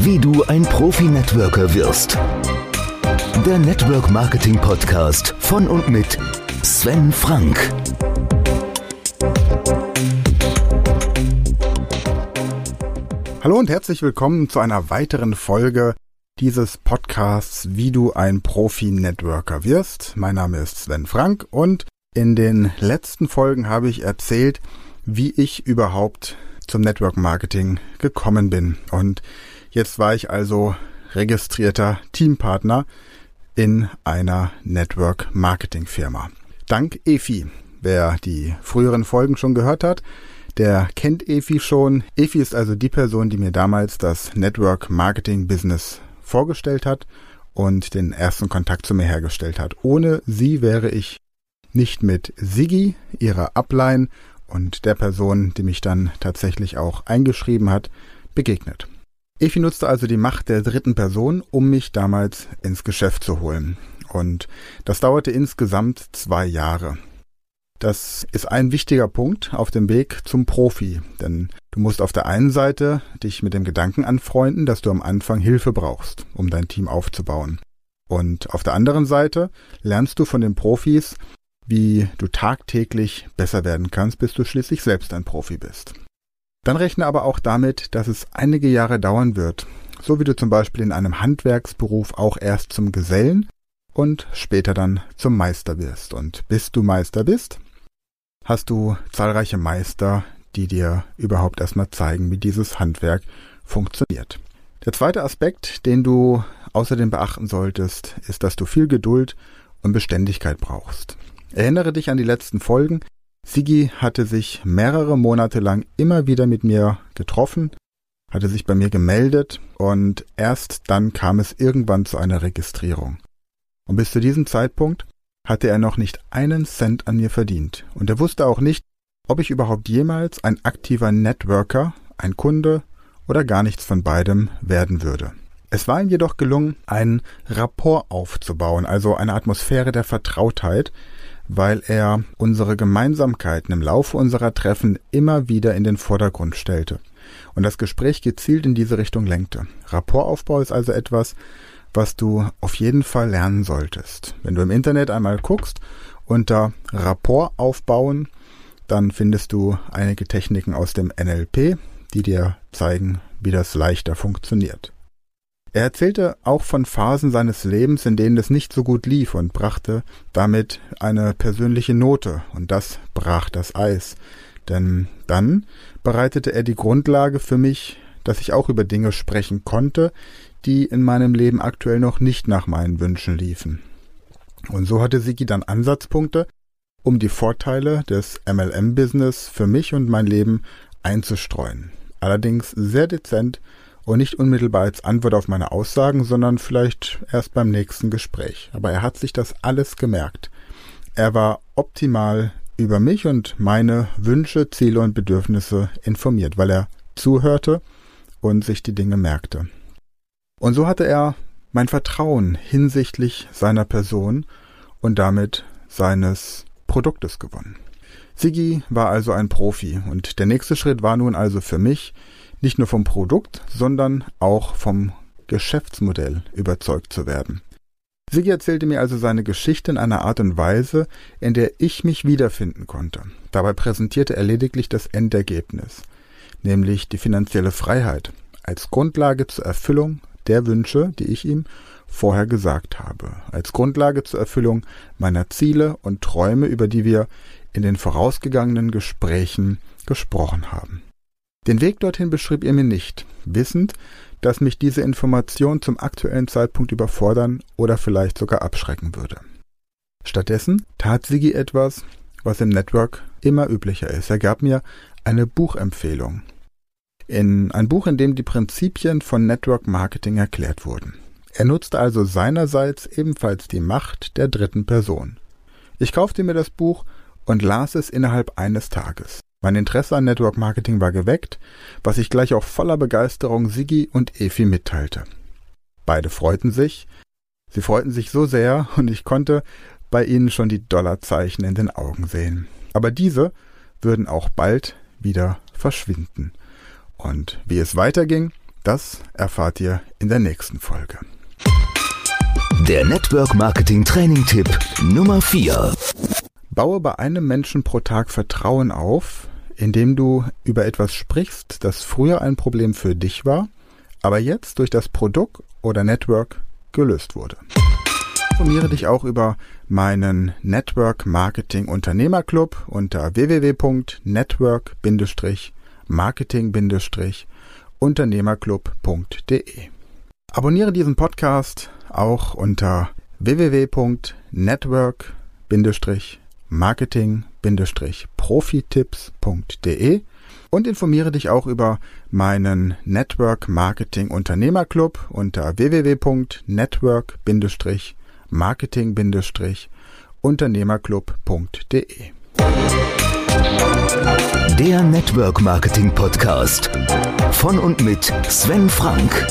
Wie du ein Profi-Networker wirst. Der Network Marketing Podcast von und mit Sven Frank. Hallo und herzlich willkommen zu einer weiteren Folge dieses Podcasts, wie du ein Profi-Networker wirst. Mein Name ist Sven Frank und in den letzten Folgen habe ich erzählt, wie ich überhaupt zum Network Marketing gekommen bin. Und jetzt war ich also registrierter Teampartner in einer Network Marketing Firma. Dank EFI. Wer die früheren Folgen schon gehört hat, der kennt Efi schon. Efi ist also die Person, die mir damals das Network Marketing Business vorgestellt hat und den ersten Kontakt zu mir hergestellt hat. Ohne sie wäre ich nicht mit Sigi, ihrer Upline und der Person, die mich dann tatsächlich auch eingeschrieben hat, begegnet. Efi nutzte also die Macht der dritten Person, um mich damals ins Geschäft zu holen. Und das dauerte insgesamt zwei Jahre. Das ist ein wichtiger Punkt auf dem Weg zum Profi, denn du musst auf der einen Seite dich mit dem Gedanken anfreunden, dass du am Anfang Hilfe brauchst, um dein Team aufzubauen. Und auf der anderen Seite lernst du von den Profis, wie du tagtäglich besser werden kannst, bis du schließlich selbst ein Profi bist. Dann rechne aber auch damit, dass es einige Jahre dauern wird, so wie du zum Beispiel in einem Handwerksberuf auch erst zum Gesellen und später dann zum Meister wirst. Und bis du Meister bist, hast du zahlreiche Meister, die dir überhaupt erstmal zeigen, wie dieses Handwerk funktioniert. Der zweite Aspekt, den du außerdem beachten solltest, ist, dass du viel Geduld und Beständigkeit brauchst. Erinnere dich an die letzten Folgen. Sigi hatte sich mehrere Monate lang immer wieder mit mir getroffen, hatte sich bei mir gemeldet und erst dann kam es irgendwann zu einer Registrierung. Und bis zu diesem Zeitpunkt hatte er noch nicht einen Cent an mir verdient. Und er wusste auch nicht, ob ich überhaupt jemals ein aktiver Networker, ein Kunde oder gar nichts von beidem werden würde. Es war ihm jedoch gelungen, einen Rapport aufzubauen, also eine Atmosphäre der Vertrautheit, weil er unsere Gemeinsamkeiten im Laufe unserer Treffen immer wieder in den Vordergrund stellte und das Gespräch gezielt in diese Richtung lenkte. Rapportaufbau ist also etwas, was du auf jeden Fall lernen solltest. Wenn du im Internet einmal guckst unter Rapport aufbauen, dann findest du einige Techniken aus dem NLP, die dir zeigen, wie das leichter funktioniert. Er erzählte auch von Phasen seines Lebens, in denen es nicht so gut lief und brachte damit eine persönliche Note, und das brach das Eis. Denn dann bereitete er die Grundlage für mich, dass ich auch über Dinge sprechen konnte, die in meinem Leben aktuell noch nicht nach meinen Wünschen liefen. Und so hatte Sigi dann Ansatzpunkte, um die Vorteile des MLM-Business für mich und mein Leben einzustreuen. Allerdings sehr dezent und nicht unmittelbar als Antwort auf meine Aussagen, sondern vielleicht erst beim nächsten Gespräch. Aber er hat sich das alles gemerkt. Er war optimal über mich und meine Wünsche, Ziele und Bedürfnisse informiert, weil er zuhörte und sich die Dinge merkte. Und so hatte er mein Vertrauen hinsichtlich seiner Person und damit seines Produktes gewonnen. Sigi war also ein Profi und der nächste Schritt war nun also für mich, nicht nur vom Produkt, sondern auch vom Geschäftsmodell überzeugt zu werden. Sigi erzählte mir also seine Geschichte in einer Art und Weise, in der ich mich wiederfinden konnte. Dabei präsentierte er lediglich das Endergebnis, nämlich die finanzielle Freiheit als Grundlage zur Erfüllung der Wünsche, die ich ihm vorher gesagt habe, als Grundlage zur Erfüllung meiner Ziele und Träume, über die wir in den vorausgegangenen Gesprächen gesprochen haben. Den Weg dorthin beschrieb er mir nicht, wissend, dass mich diese Information zum aktuellen Zeitpunkt überfordern oder vielleicht sogar abschrecken würde. Stattdessen tat Sigi etwas, was im Network immer üblicher ist. Er gab mir eine Buchempfehlung, in ein Buch, in dem die Prinzipien von Network Marketing erklärt wurden. Er nutzte also seinerseits ebenfalls die Macht der dritten Person. Ich kaufte mir das Buch und las es innerhalb eines Tages. Mein Interesse an Network Marketing war geweckt, was ich gleich auch voller Begeisterung Sigi und Efi mitteilte. Beide freuten sich. Sie freuten sich so sehr und ich konnte bei ihnen schon die Dollarzeichen in den Augen sehen. Aber diese würden auch bald wieder verschwinden. Und wie es weiterging, Das erfahrt ihr in der nächsten Folge. Der Network Marketing Training Tipp Nummer 4. Baue bei einem Menschen pro Tag Vertrauen auf, indem du über etwas sprichst, das früher ein Problem für dich war, aber jetzt durch das Produkt oder Network gelöst wurde. Informiere dich auch über meinen Network Marketing Unternehmerclub unter www.network-marketing-unternehmerclub.de. Abonniere diesen Podcast auch unter www.network-marketing-profitipps.de und informiere dich auch über meinen Network Marketing Unternehmerclub unter www.network-marketing-unternehmerclub.de. Der Network Marketing Podcast von und mit Sven Frank.